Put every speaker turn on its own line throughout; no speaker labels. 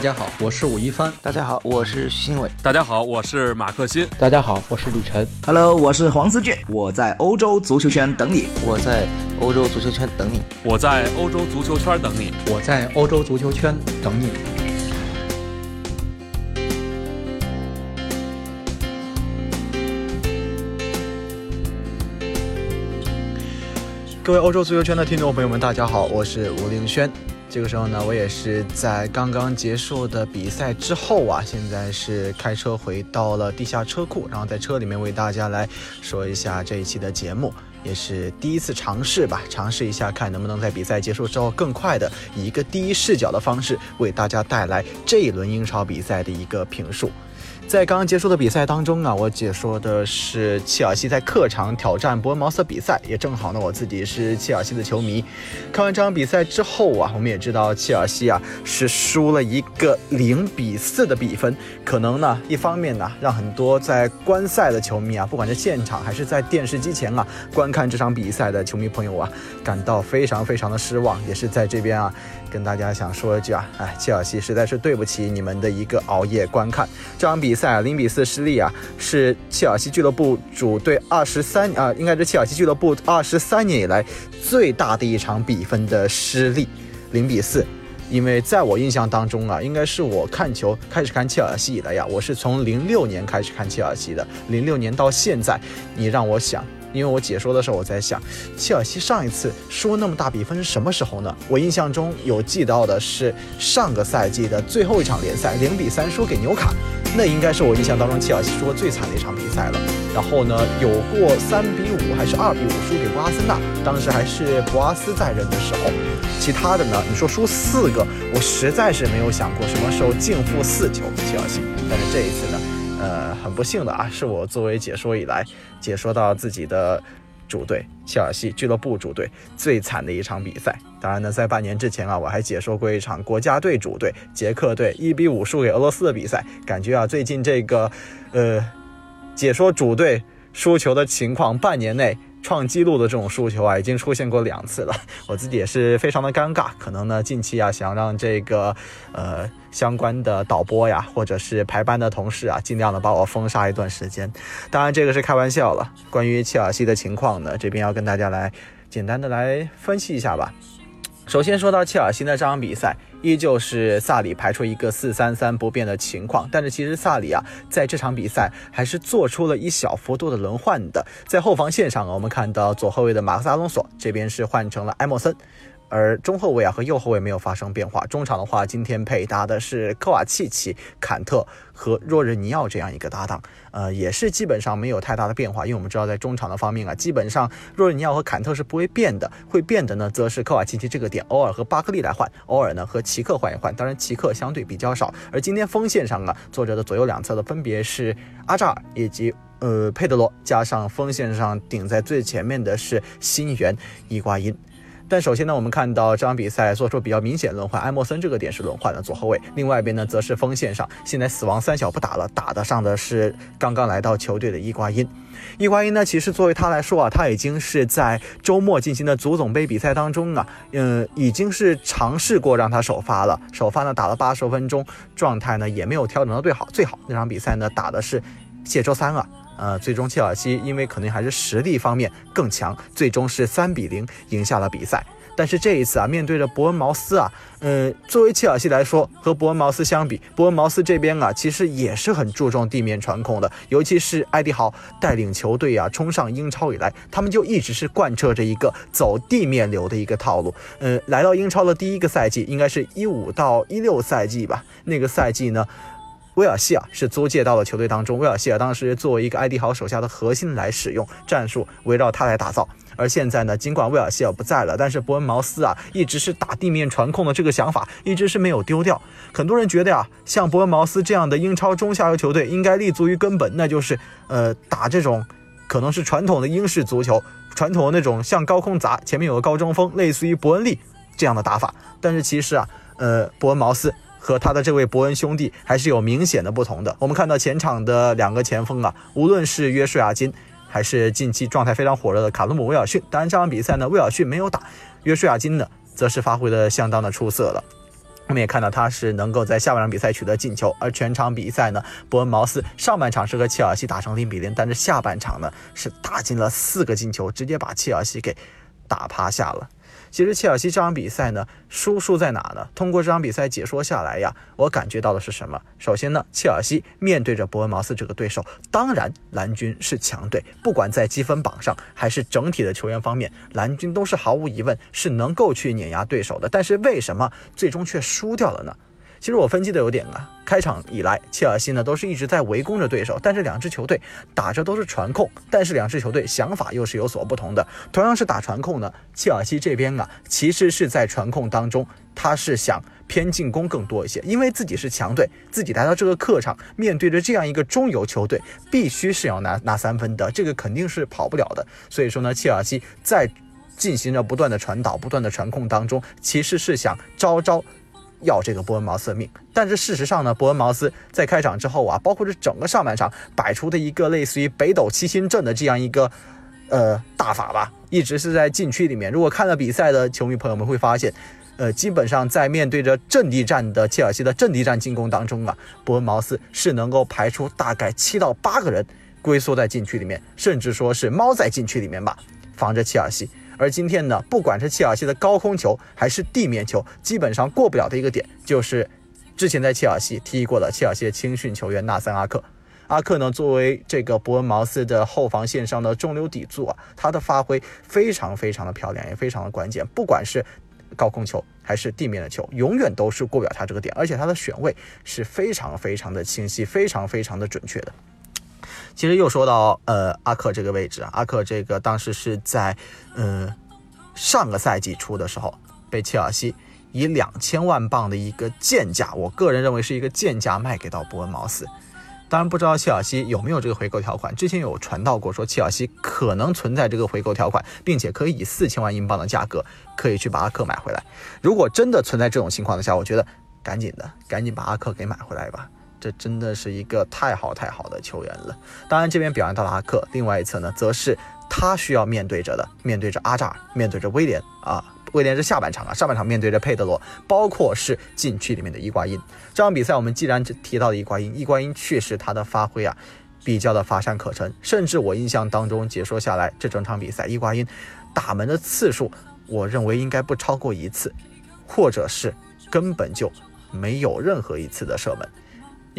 大家好，我是武一帆。
大家好，我是徐新伟。
大家好，我是马克新。
大家好，我是李晨。
Hello，我是黄思俊。我在欧洲足球圈等你。
我在欧洲足球圈等你。
我在欧洲足球圈等你。
我在欧洲足球圈等你。
各位欧洲足球圈的听众朋友们，大家好，我是吴凌轩。这个时候呢，我也是在刚刚结束的比赛之后啊，现在是开车回到了地下车库，然后在车里面为大家来说一下这一期的节目，也是第一次尝试吧，尝试一下看能不能在比赛结束之后更快的以一个第一视角的方式为大家带来这一轮英超比赛的一个评述。在刚刚结束的比赛当中呢，我解说的是切尔西在客场挑战伯恩茅斯比赛，也正好呢，我自己是切尔西的球迷。看完这场比赛之后啊，我们也知道切尔西啊是输了一个零比四的比分，可能呢，一方面呢，让很多在观赛的球迷啊，不管是现场还是在电视机前啊观看这场比赛的球迷朋友啊，感到非常非常的失望，也是在这边啊。跟大家想说一句啊，哎，切尔西实在是对不起你们的一个熬夜观看这场比赛啊，零比四失利啊，是切尔西俱乐部主队二十三啊，应该是切尔西俱乐部二十三年以来最大的一场比分的失利，零比四。因为在我印象当中啊，应该是我看球开始看切尔西以来呀，我是从零六年开始看切尔西的，零六年到现在，你让我想。因为我解说的时候，我在想，切尔西上一次输那么大比分是什么时候呢？我印象中有记到的是上个赛季的最后一场联赛，零比三输给纽卡，那应该是我印象当中切尔西输过最惨的一场比赛了。然后呢，有过三比五还是二比五输给阿森纳，当时还是博阿斯在任的时候。其他的呢，你说输四个，我实在是没有想过什么时候净负四球切尔西。但是这一次呢？呃，很不幸的啊，是我作为解说以来解说到自己的主队切尔西俱乐部主队最惨的一场比赛。当然呢，在半年之前啊，我还解说过一场国家队主队捷克队一比五输给俄罗斯的比赛。感觉啊，最近这个呃解说主队输球的情况，半年内。创纪录的这种输球啊，已经出现过两次了，我自己也是非常的尴尬。可能呢，近期啊，想让这个呃相关的导播呀，或者是排班的同事啊，尽量的把我封杀一段时间。当然，这个是开玩笑了。关于切尔西的情况呢，这边要跟大家来简单的来分析一下吧。首先说到切尔西的这场比赛。依旧是萨里排出一个四三三不变的情况，但是其实萨里啊，在这场比赛还是做出了一小幅度的轮换的。在后防线上啊，我们看到左后卫的马克斯阿隆索这边是换成了埃莫森。而中后卫啊和右后卫没有发生变化，中场的话今天配搭的是科瓦契奇、坎特和若日尼奥这样一个搭档，呃，也是基本上没有太大的变化，因为我们知道在中场的方面啊，基本上若日尼奥和坎特是不会变的，会变的呢则是科瓦契奇这个点，偶尔和巴克利来换，偶尔呢和齐克换一换，当然齐克相对比较少。而今天锋线上啊坐着的左右两侧的分别是阿扎尔以及呃佩德罗，加上锋线上顶在最前面的是新援伊瓜因。但首先呢，我们看到这场比赛做出比较明显轮换，埃莫森这个点是轮换的左后卫，另外一边呢则是锋线上，现在死亡三小不打了，打得上的是刚刚来到球队的伊瓜因。伊瓜因呢，其实作为他来说啊，他已经是在周末进行的足总杯比赛当中啊，嗯，已经是尝试过让他首发了，首发呢打了八十分钟，状态呢也没有调整到最好，最好那场比赛呢打的是谢周三啊。呃，最终切尔西因为可能还是实力方面更强，最终是三比零赢下了比赛。但是这一次啊，面对着伯恩茅斯啊，呃，作为切尔西来说，和伯恩茅斯相比，伯恩茅斯这边啊，其实也是很注重地面传控的。尤其是埃迪豪带领球队啊冲上英超以来，他们就一直是贯彻着一个走地面流的一个套路。呃，来到英超的第一个赛季，应该是一五到一六赛季吧，那个赛季呢。威尔希尔是租借到了球队当中，威尔希尔当时作为一个埃迪豪手下的核心来使用，战术围绕他来打造。而现在呢，尽管威尔希尔不在了，但是伯恩茅斯啊，一直是打地面传控的这个想法，一直是没有丢掉。很多人觉得呀，像伯恩茅斯这样的英超中下游球队，应该立足于根本，那就是呃打这种可能是传统的英式足球，传统的那种像高空砸，前面有个高中锋，类似于伯恩利这样的打法。但是其实啊，呃，伯恩茅斯。和他的这位伯恩兄弟还是有明显的不同的。我们看到前场的两个前锋啊，无论是约书亚金，还是近期状态非常火热的卡鲁姆威尔逊。当然这场比赛呢，威尔逊没有打，约书亚金呢，则是发挥的相当的出色了。我们也看到他是能够在下半场比赛取得进球，而全场比赛呢，伯恩茅斯上半场是和切尔西打成零比零，但是下半场呢是打进了四个进球，直接把切尔西给打趴下了。其实切尔西这场比赛呢，输输在哪呢？通过这场比赛解说下来呀，我感觉到的是什么？首先呢，切尔西面对着伯恩茅斯这个对手，当然蓝军是强队，不管在积分榜上还是整体的球员方面，蓝军都是毫无疑问是能够去碾压对手的。但是为什么最终却输掉了呢？其实我分析的有点啊，开场以来，切尔西呢都是一直在围攻着对手，但是两支球队打着都是传控，但是两支球队想法又是有所不同的。同样是打传控呢，切尔西这边啊，其实是在传控当中，他是想偏进攻更多一些，因为自己是强队，自己来到这个客场，面对着这样一个中游球队，必须是要拿拿三分的，这个肯定是跑不了的。所以说呢，切尔西在进行着不断的传导、不断的传控当中，其实是想招招。要这个伯恩茅斯的命，但是事实上呢，伯恩茅斯在开场之后啊，包括这整个上半场摆出的一个类似于北斗七星阵的这样一个呃大法吧，一直是在禁区里面。如果看了比赛的球迷朋友们会发现，呃，基本上在面对着阵地战的切尔西的阵地战进攻当中啊，伯恩茅斯是能够排出大概七到八个人龟缩在禁区里面，甚至说是猫在禁区里面吧，防着切尔西。而今天呢，不管是切尔西的高空球还是地面球，基本上过不了的一个点，就是之前在切尔西踢过的切尔西青训球员纳森阿克。阿克呢，作为这个伯恩茅斯的后防线上的中流砥柱啊，他的发挥非常非常的漂亮，也非常的关键。不管是高空球还是地面的球，永远都是过不了他这个点，而且他的选位是非常非常的清晰，非常非常的准确的。其实又说到呃阿克这个位置啊，阿克这个当时是在呃上个赛季初的时候被切尔西以两千万镑的一个贱价，我个人认为是一个贱价卖给到伯恩茅斯。当然不知道切尔西有没有这个回购条款，之前有传到过说切尔西可能存在这个回购条款，并且可以以四千万英镑的价格可以去把阿克买回来。如果真的存在这种情况的下，我觉得赶紧的，赶紧把阿克给买回来吧。这真的是一个太好太好的球员了。当然，这边表扬到了阿克，另外一侧呢，则是他需要面对着的，面对着阿扎尔，面对着威廉啊。威廉是下半场啊，上半场面对着佩德罗，包括是禁区里面的伊瓜因。这场比赛我们既然提到了伊瓜因，伊瓜因确实他的发挥啊，比较的乏善可陈。甚至我印象当中解说下来，这整场比赛伊瓜因打门的次数，我认为应该不超过一次，或者是根本就没有任何一次的射门。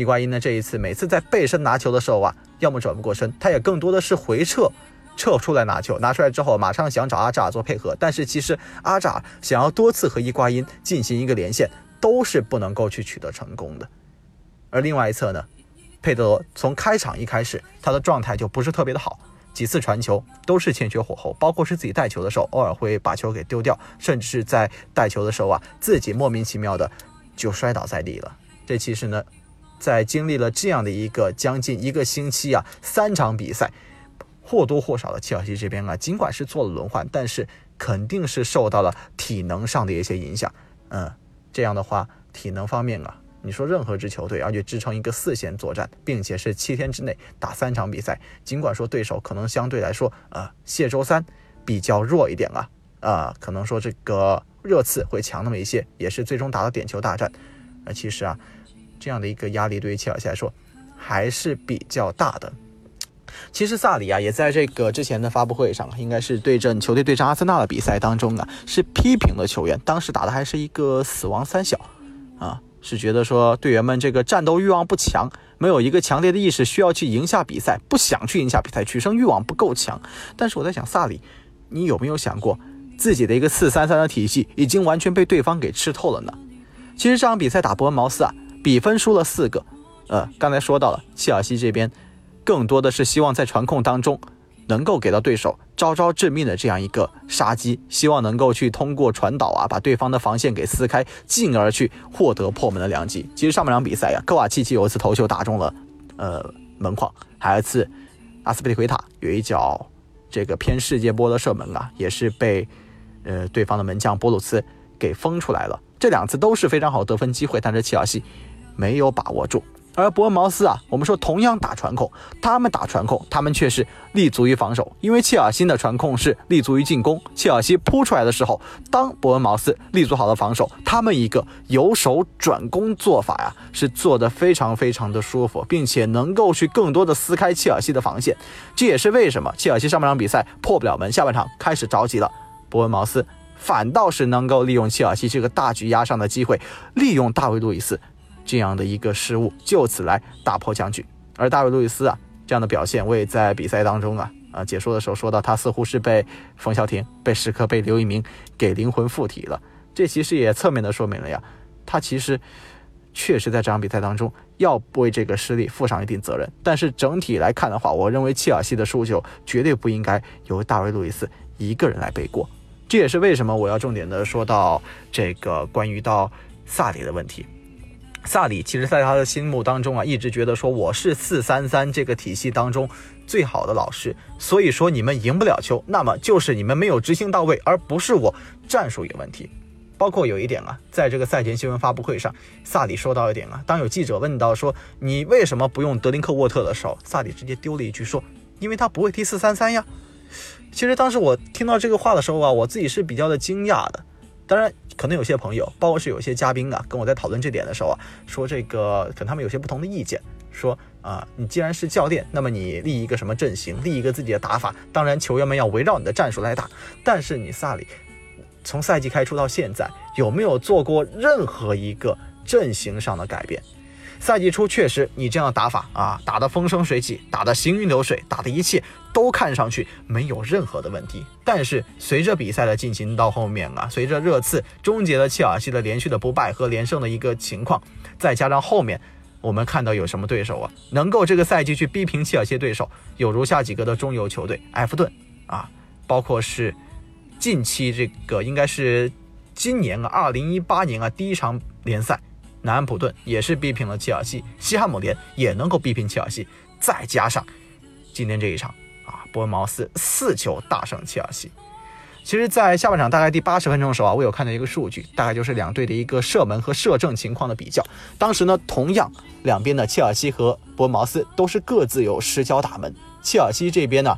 伊瓜因呢？这一次每次在背身拿球的时候啊，要么转不过身，他也更多的是回撤，撤出来拿球，拿出来之后马上想找阿扎尔做配合，但是其实阿扎尔想要多次和伊瓜因进行一个连线，都是不能够去取得成功的。而另外一侧呢，佩德罗从开场一开始，他的状态就不是特别的好，几次传球都是欠缺火候，包括是自己带球的时候，偶尔会把球给丢掉，甚至是在带球的时候啊，自己莫名其妙的就摔倒在地了。这其实呢。在经历了这样的一个将近一个星期啊，三场比赛，或多或少的切尔西这边啊，尽管是做了轮换，但是肯定是受到了体能上的一些影响。嗯，这样的话，体能方面啊，你说任何支球队而且支撑一个四线作战，并且是七天之内打三场比赛，尽管说对手可能相对来说呃谢周三比较弱一点啊，啊，可能说这个热刺会强那么一些，也是最终打到点球大战。呃，其实啊。这样的一个压力对于切尔西来说还是比较大的。其实萨里啊也在这个之前的发布会上，应该是对阵球队对阵阿森纳的比赛当中啊，是批评了球员，当时打的还是一个死亡三小啊，是觉得说队员们这个战斗欲望不强，没有一个强烈的意识需要去赢下比赛，不想去赢下比赛，取胜欲望不够强。但是我在想，萨里，你有没有想过自己的一个四三三的体系已经完全被对方给吃透了呢？其实这场比赛打伯恩茅斯啊。比分输了四个，呃，刚才说到了，切尔西这边更多的是希望在传控当中能够给到对手招招致命的这样一个杀机，希望能够去通过传导啊，把对方的防线给撕开，进而去获得破门的良机。其实上半场比赛呀，科瓦契奇有一次头球打中了呃门框，还有一次阿斯皮利奎塔有一脚这个偏世界波的射门啊，也是被呃对方的门将波鲁斯给封出来了。这两次都是非常好得分机会，但是切尔西。没有把握住，而伯恩茅斯啊，我们说同样打传控，他们打传控，他们却是立足于防守，因为切尔西的传控是立足于进攻。切尔西扑出来的时候，当伯恩茅斯立足好了防守，他们一个由守转攻做法呀，是做得非常非常的舒服，并且能够去更多的撕开切尔西的防线。这也是为什么切尔西上半场比赛破不了门，下半场开始着急了。伯恩茅斯反倒是能够利用切尔西这个大局压上的机会，利用大卫·路易斯。这样的一个失误，就此来打破僵局。而大卫·路易斯啊，这样的表现，我也在比赛当中啊啊解说的时候说到，他似乎是被冯潇霆、被时刻被刘一鸣给灵魂附体了。这其实也侧面的说明了呀，他其实确实在这场比赛当中要为这个失利负上一定责任。但是整体来看的话，我认为切尔西的输球绝对不应该由大卫·路易斯一个人来背锅。这也是为什么我要重点的说到这个关于到萨里的问题。萨里其实在他的心目当中啊，一直觉得说我是四三三这个体系当中最好的老师，所以说你们赢不了球，那么就是你们没有执行到位，而不是我战术有问题。包括有一点啊，在这个赛前新闻发布会上，萨里说到一点啊，当有记者问到说你为什么不用德林克沃特的时候，萨里直接丢了一句说，因为他不会踢四三三呀。其实当时我听到这个话的时候啊，我自己是比较的惊讶的。当然，可能有些朋友，包括是有些嘉宾啊，跟我在讨论这点的时候啊，说这个可能他们有些不同的意见，说啊，你既然是教练，那么你立一个什么阵型，立一个自己的打法，当然球员们要围绕你的战术来打。但是你萨里从赛季开出到现在，有没有做过任何一个阵型上的改变？赛季初确实，你这样的打法啊，打得风生水起，打得行云流水，打的一切都看上去没有任何的问题。但是随着比赛的进行到后面啊，随着热刺终结了切尔西的连续的不败和连胜的一个情况，再加上后面我们看到有什么对手啊，能够这个赛季去逼平切尔西对手，有如下几个的中游球队：埃弗顿啊，包括是近期这个应该是今年啊，二零一八年啊第一场联赛。南安普顿也是逼平了切尔西，西汉姆联也能够逼平切尔西，再加上今天这一场啊，伯恩茅斯四球大胜切尔西。其实，在下半场大概第八十分钟的时候啊，我有看到一个数据，大概就是两队的一个射门和射正情况的比较。当时呢，同样两边的切尔西和伯恩茅斯都是各自有十脚打门，切尔西这边呢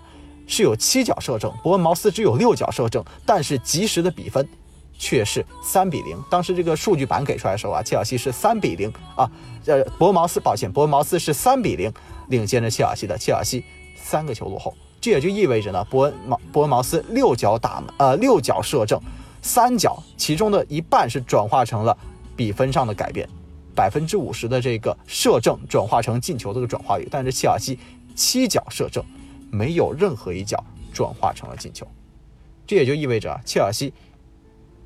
是有七脚射正，伯恩茅斯只有六脚射正，但是及时的比分。却是三比零。当时这个数据板给出来的时候啊，切尔西是三比零啊，呃，伯恩茅斯，抱歉，伯恩茅斯是三比零领先着切尔西的，切尔西三个球落后。这也就意味着呢，伯恩茅伯恩茅斯六脚打门，呃，六脚射正，三脚，其中的一半是转化成了比分上的改变，百分之五十的这个射正转化成进球的这个转化率。但是切尔西七脚射正，没有任何一脚转化成了进球。这也就意味着切尔西。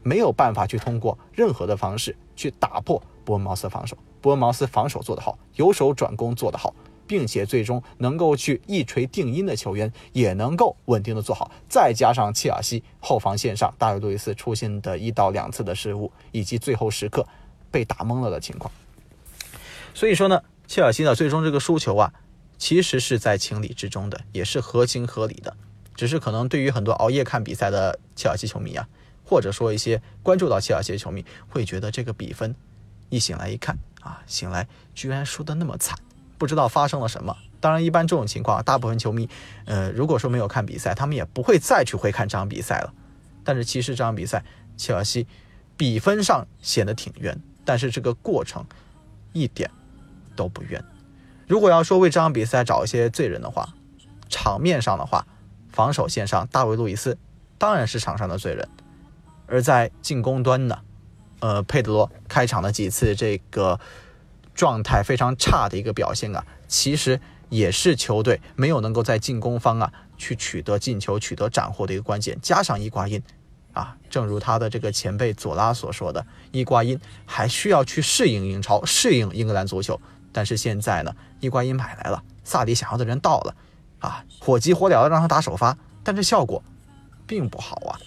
没有办法去通过任何的方式去打破伯恩茅斯防守。伯恩茅斯防守做得好，由守转攻做得好，并且最终能够去一锤定音的球员也能够稳定的做好。再加上切尔西后防线上大卫·路易斯出现的一到两次的失误，以及最后时刻被打懵了的情况，所以说呢，切尔西呢最终这个输球啊，其实是在情理之中的，也是合情合理的。只是可能对于很多熬夜看比赛的切尔西球迷啊。或者说一些关注到切尔西的球迷会觉得这个比分，一醒来一看啊，醒来居然输得那么惨，不知道发生了什么。当然，一般这种情况，大部分球迷，呃，如果说没有看比赛，他们也不会再去回看这场比赛了。但是其实这场比赛，切尔西比分上显得挺冤，但是这个过程一点都不冤。如果要说为这场比赛找一些罪人的话，场面上的话，防守线上大卫·路易斯当然是场上的罪人。而在进攻端呢，呃，佩德罗开场的几次这个状态非常差的一个表现啊，其实也是球队没有能够在进攻方啊去取得进球、取得斩获的一个关键。加上伊瓜因啊，正如他的这个前辈佐拉所说的，伊瓜因还需要去适应英超、适应英格兰足球。但是现在呢，伊瓜因买来了，萨里想要的人到了，啊，火急火燎的让他打首发，但这效果并不好啊。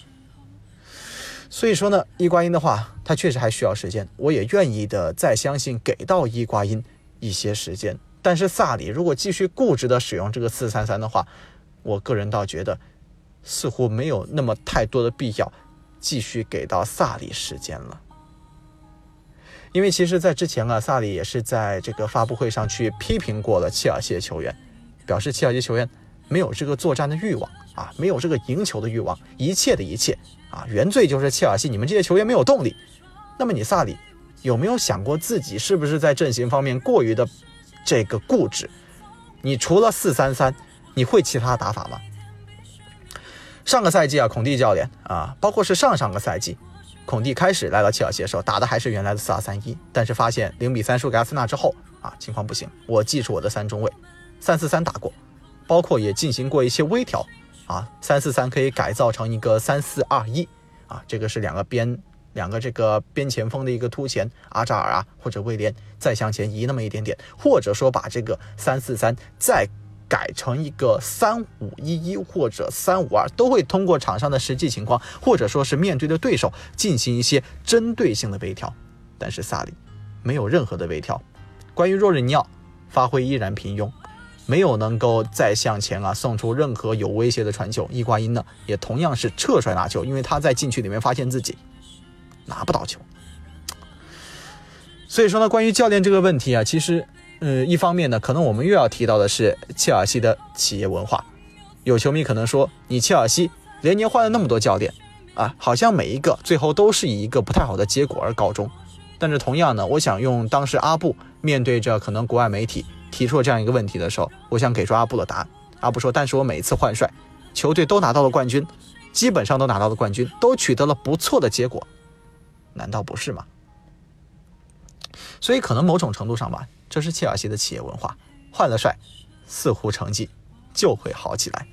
所以说呢，伊瓜因的话，他确实还需要时间。我也愿意的再相信给到伊瓜因一些时间。但是萨里如果继续固执的使用这个四三三的话，我个人倒觉得似乎没有那么太多的必要继续给到萨里时间了。因为其实，在之前啊，萨里也是在这个发布会上去批评过了切尔西的球员，表示切尔西球员没有这个作战的欲望啊，没有这个赢球的欲望，一切的一切啊，原罪就是切尔西，你们这些球员没有动力。那么你萨里有没有想过自己是不是在阵型方面过于的这个固执？你除了四三三，你会其他打法吗？上个赛季啊，孔蒂教练啊，包括是上上个赛季。孔蒂开始来到切尔西的时候，打的还是原来的四二三一，但是发现零比三输给阿森纳之后啊，情况不行。我记住我的三中卫，三四三打过，包括也进行过一些微调啊，三四三可以改造成一个三四二一啊，这个是两个边两个这个边前锋的一个突前，阿扎尔啊或者威廉再向前移那么一点点，或者说把这个三四三再。改成一个三五一一或者三五二，都会通过场上的实际情况，或者说是面对的对手进行一些针对性的微调。但是萨里没有任何的微调。关于若日尼奥，发挥依然平庸，没有能够再向前啊送出任何有威胁的传球。伊瓜因呢，也同样是撤出来拿球，因为他在禁区里面发现自己拿不到球。所以说呢，关于教练这个问题啊，其实。嗯，一方面呢，可能我们又要提到的是切尔西的企业文化。有球迷可能说，你切尔西连年换了那么多教练，啊，好像每一个最后都是以一个不太好的结果而告终。但是同样呢，我想用当时阿布面对着可能国外媒体提出了这样一个问题的时候，我想给出阿布的答案。阿布说：“但是我每一次换帅，球队都拿到了冠军，基本上都拿到了冠军，都取得了不错的结果，难道不是吗？”所以可能某种程度上吧。这是切尔西的企业文化，换了帅，似乎成绩就会好起来。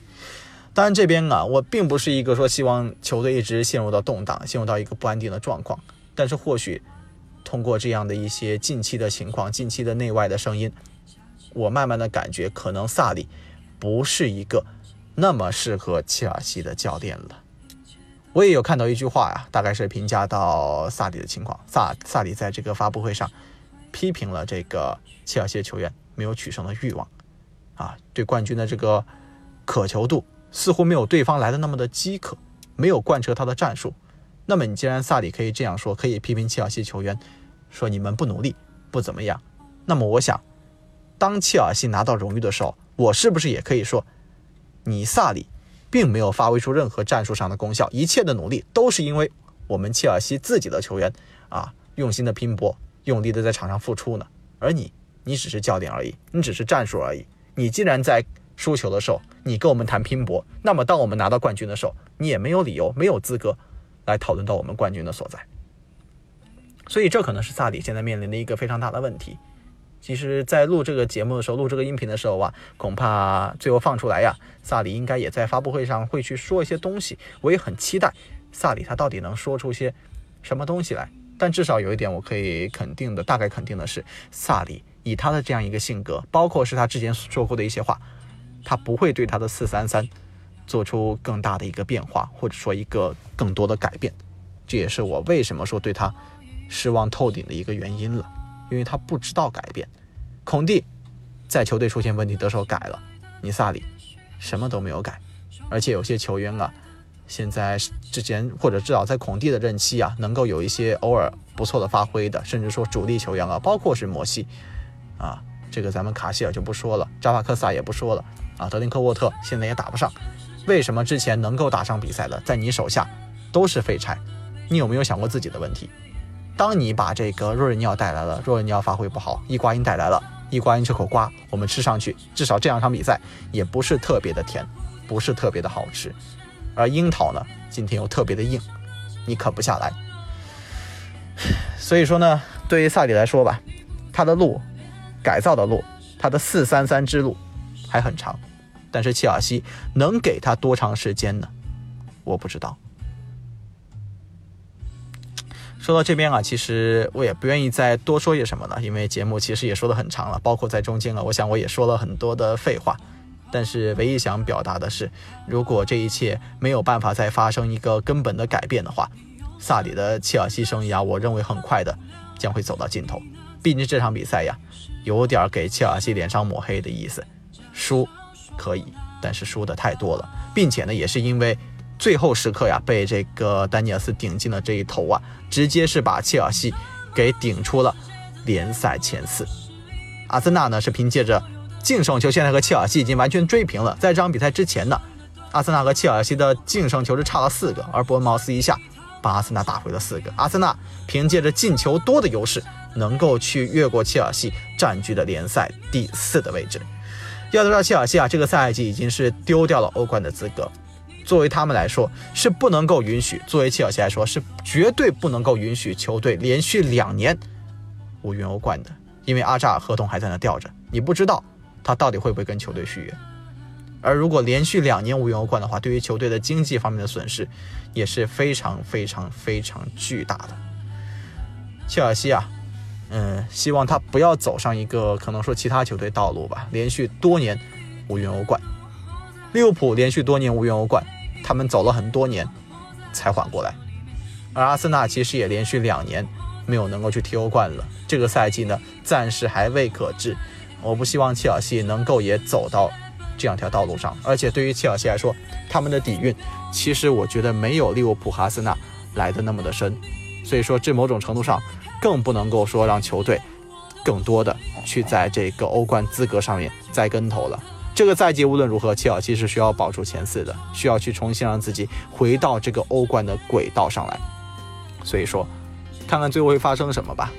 当然，这边啊，我并不是一个说希望球队一直陷入到动荡、陷入到一个不安定的状况。但是，或许通过这样的一些近期的情况、近期的内外的声音，我慢慢的感觉，可能萨里不是一个那么适合切尔西的教练了。我也有看到一句话呀，大概是评价到萨里的情况。萨萨里在这个发布会上。批评了这个切尔西球员没有取胜的欲望，啊，对冠军的这个渴求度似乎没有对方来的那么的饥渴，没有贯彻他的战术。那么你既然萨里可以这样说，可以批评切尔西球员，说你们不努力，不怎么样。那么我想，当切尔西拿到荣誉的时候，我是不是也可以说，你萨里并没有发挥出任何战术上的功效，一切的努力都是因为我们切尔西自己的球员啊用心的拼搏。用力的在场上付出呢，而你，你只是教练而已，你只是战术而已。你既然在输球的时候，你跟我们谈拼搏，那么当我们拿到冠军的时候，你也没有理由，没有资格来讨论到我们冠军的所在。所以这可能是萨里现在面临的一个非常大的问题。其实，在录这个节目的时候，录这个音频的时候啊，恐怕最后放出来呀，萨里应该也在发布会上会去说一些东西。我也很期待萨里他到底能说出些什么东西来。但至少有一点我可以肯定的，大概肯定的是，萨里以他的这样一个性格，包括是他之前说过的一些话，他不会对他的四三三做出更大的一个变化，或者说一个更多的改变。这也是我为什么说对他失望透顶的一个原因了，因为他不知道改变。孔蒂在球队出现问题的时候改了，尼萨里什么都没有改，而且有些球员啊。现在之前或者至少在孔蒂的任期啊，能够有一些偶尔不错的发挥的，甚至说主力球员啊，包括是摩西啊，这个咱们卡希尔就不说了，扎瓦克萨也不说了啊，德林克沃特现在也打不上。为什么之前能够打上比赛的，在你手下都是废柴？你有没有想过自己的问题？当你把这个若日尼奥带来了，若日尼奥发挥不好，伊瓜因带来了，伊瓜因这口瓜我们吃上去，至少这两场比赛也不是特别的甜，不是特别的好吃。而樱桃呢，今天又特别的硬，你啃不下来。所以说呢，对于萨里来说吧，他的路，改造的路，他的四三三之路还很长。但是切尔西能给他多长时间呢？我不知道。说到这边啊，其实我也不愿意再多说些什么了，因为节目其实也说的很长了，包括在中间啊，我想我也说了很多的废话。但是唯一想表达的是，如果这一切没有办法再发生一个根本的改变的话，萨里的切尔西生涯，我认为很快的将会走到尽头。毕竟这场比赛呀，有点给切尔西脸上抹黑的意思。输可以，但是输的太多了，并且呢，也是因为最后时刻呀，被这个丹尼尔斯顶进了这一头啊，直接是把切尔西给顶出了联赛前四。阿森纳呢是凭借着净胜球，现在和切尔西已经完全追平了。在这场比赛之前呢，阿森纳和切尔西的净胜球是差了四个，而伯恩茅斯一下把阿森纳打回了四个。阿森纳凭借着进球多的优势，能够去越过切尔西，占据了联赛第四的位置。要知道，切尔西啊，这个赛季已经是丢掉了欧冠的资格。作为他们来说，是不能够允许；作为切尔西来说，是绝对不能够允许球队连续两年无缘欧冠的。因为阿扎尔合同还在那吊着，你不知道他到底会不会跟球队续约。而如果连续两年无缘欧冠的话，对于球队的经济方面的损失也是非常非常非常巨大的。切尔西啊，嗯，希望他不要走上一个可能说其他球队道路吧，连续多年无缘欧冠。利物浦连续多年无缘欧冠，他们走了很多年才缓过来。而阿森纳其实也连续两年。没有能够去踢欧冠了，这个赛季呢，暂时还未可知。我不希望切尔西能够也走到这样条道路上，而且对于切尔西来说，他们的底蕴其实我觉得没有利物浦、哈森纳来的那么的深，所以说这某种程度上更不能够说让球队更多的去在这个欧冠资格上面栽跟头了。这个赛季无论如何，切尔西是需要保住前四的，需要去重新让自己回到这个欧冠的轨道上来。所以说。看看最后会发生什么吧。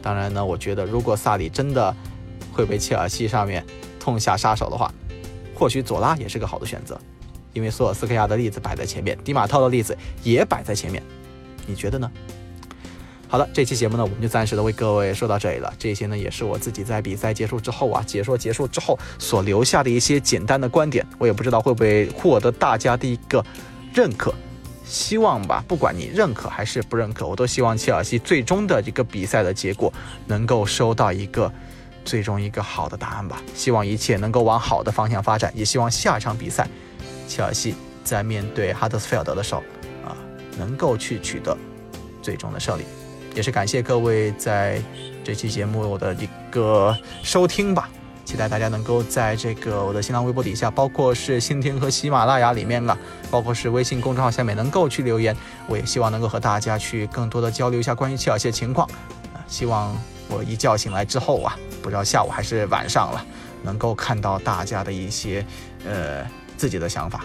当然呢，我觉得如果萨里真的会被切尔西上面痛下杀手的话，或许佐拉也是个好的选择。因为索尔斯克亚的例子摆在前面，迪马特的例子也摆在前面，你觉得呢？好的，这期节目呢，我们就暂时的为各位说到这里了。这些呢，也是我自己在比赛结束之后啊，解说结束之后所留下的一些简单的观点。我也不知道会不会获得大家的一个认可。希望吧，不管你认可还是不认可，我都希望切尔西最终的一个比赛的结果能够收到一个最终一个好的答案吧。希望一切能够往好的方向发展，也希望下一场比赛，切尔西在面对哈德斯菲尔德的时候啊，能够去取得最终的胜利。也是感谢各位在这期节目的一个收听吧。期待大家能够在这个我的新浪微博底下，包括是蜻蜓和喜马拉雅里面啊，包括是微信公众号下面能够去留言。我也希望能够和大家去更多的交流一下关于切尔西的情况。希望我一觉醒来之后啊，不知道下午还是晚上了，能够看到大家的一些呃自己的想法。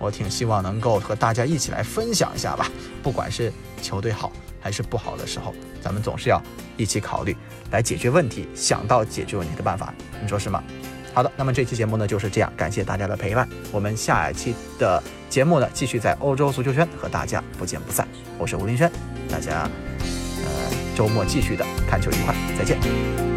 我挺希望能够和大家一起来分享一下吧，不管是球队好。还是不好的时候，咱们总是要一起考虑，来解决问题，想到解决问题的办法，你说是吗？好的，那么这期节目呢就是这样，感谢大家的陪伴，我们下一期的节目呢继续在欧洲足球圈和大家不见不散。我是吴林轩，大家呃周末继续的看球愉快，再见。